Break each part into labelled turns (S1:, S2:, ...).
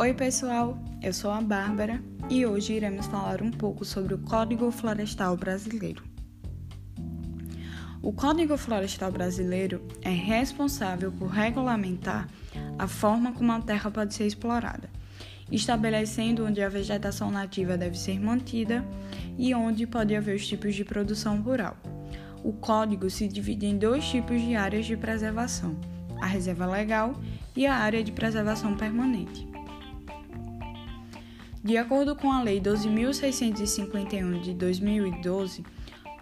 S1: Oi, pessoal, eu sou a Bárbara e hoje iremos falar um pouco sobre o Código Florestal Brasileiro. O Código Florestal Brasileiro é responsável por regulamentar a forma como a terra pode ser explorada, estabelecendo onde a vegetação nativa deve ser mantida e onde pode haver os tipos de produção rural. O código se divide em dois tipos de áreas de preservação: a reserva legal e a área de preservação permanente. De acordo com a Lei 12.651 de 2012,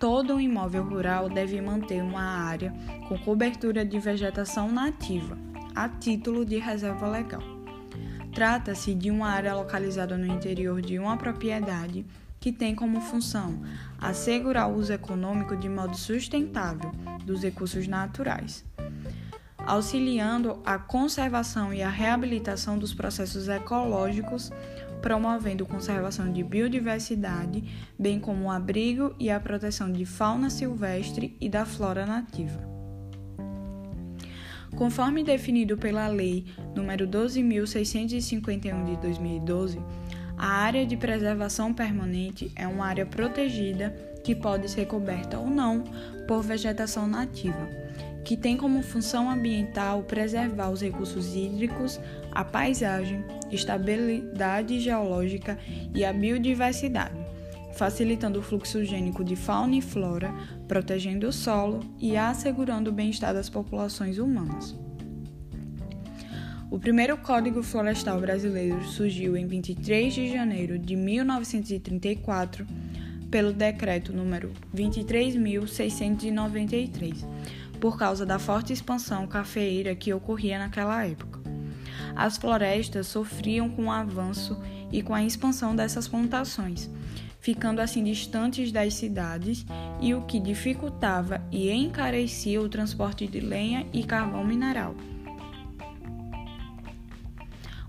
S1: todo imóvel rural deve manter uma área com cobertura de vegetação nativa, a título de reserva legal. Trata-se de uma área localizada no interior de uma propriedade que tem como função assegurar o uso econômico de modo sustentável dos recursos naturais, auxiliando a conservação e a reabilitação dos processos ecológicos promovendo conservação de biodiversidade, bem como o abrigo e a proteção de fauna silvestre e da flora nativa. Conforme definido pela Lei nº 12.651 de 2012, a área de preservação permanente é uma área protegida que pode ser coberta ou não por vegetação nativa que tem como função ambiental preservar os recursos hídricos, a paisagem, estabilidade geológica e a biodiversidade, facilitando o fluxo gênico de fauna e flora, protegendo o solo e assegurando o bem-estar das populações humanas. O primeiro Código Florestal Brasileiro surgiu em 23 de janeiro de 1934 pelo decreto número 23.693 por causa da forte expansão cafeeira que ocorria naquela época. As florestas sofriam com o avanço e com a expansão dessas plantações, ficando assim distantes das cidades, e o que dificultava e encarecia o transporte de lenha e carvão mineral.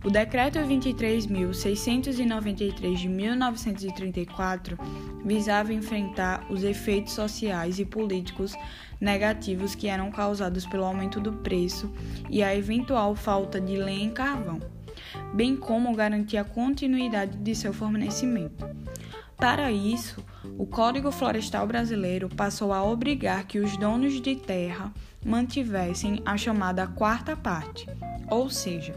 S1: O Decreto 23.693 de 1934 visava enfrentar os efeitos sociais e políticos negativos que eram causados pelo aumento do preço e a eventual falta de lenha e carvão, bem como garantir a continuidade de seu fornecimento. Para isso, o Código Florestal Brasileiro passou a obrigar que os donos de terra mantivessem a chamada quarta parte, ou seja,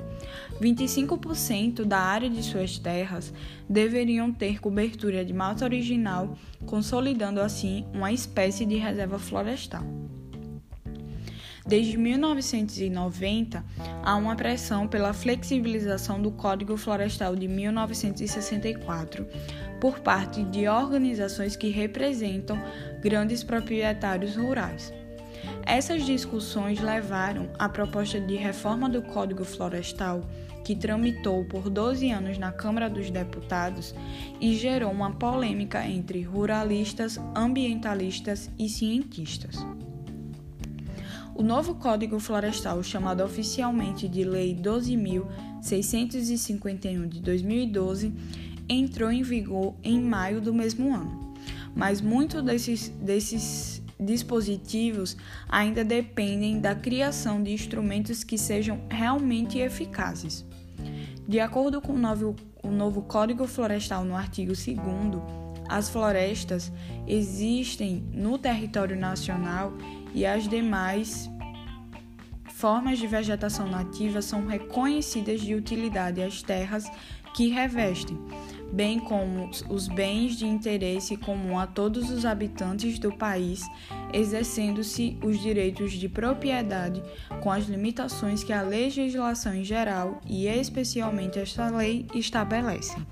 S1: 25% da área de suas terras deveriam ter cobertura de mata original, consolidando assim uma espécie de reserva florestal. Desde 1990, há uma pressão pela flexibilização do Código Florestal de 1964 por parte de organizações que representam grandes proprietários rurais. Essas discussões levaram à proposta de reforma do Código Florestal, que tramitou por 12 anos na Câmara dos Deputados e gerou uma polêmica entre ruralistas, ambientalistas e cientistas. O novo Código Florestal, chamado oficialmente de Lei 12.651 de 2012, entrou em vigor em maio do mesmo ano. Mas muitos desses, desses dispositivos ainda dependem da criação de instrumentos que sejam realmente eficazes. De acordo com o novo, o novo Código Florestal, no artigo 2, as florestas existem no território nacional e as demais formas de vegetação nativa são reconhecidas de utilidade às terras que revestem, bem como os bens de interesse comum a todos os habitantes do país, exercendo-se os direitos de propriedade com as limitações que a legislação em geral e especialmente esta lei estabelecem.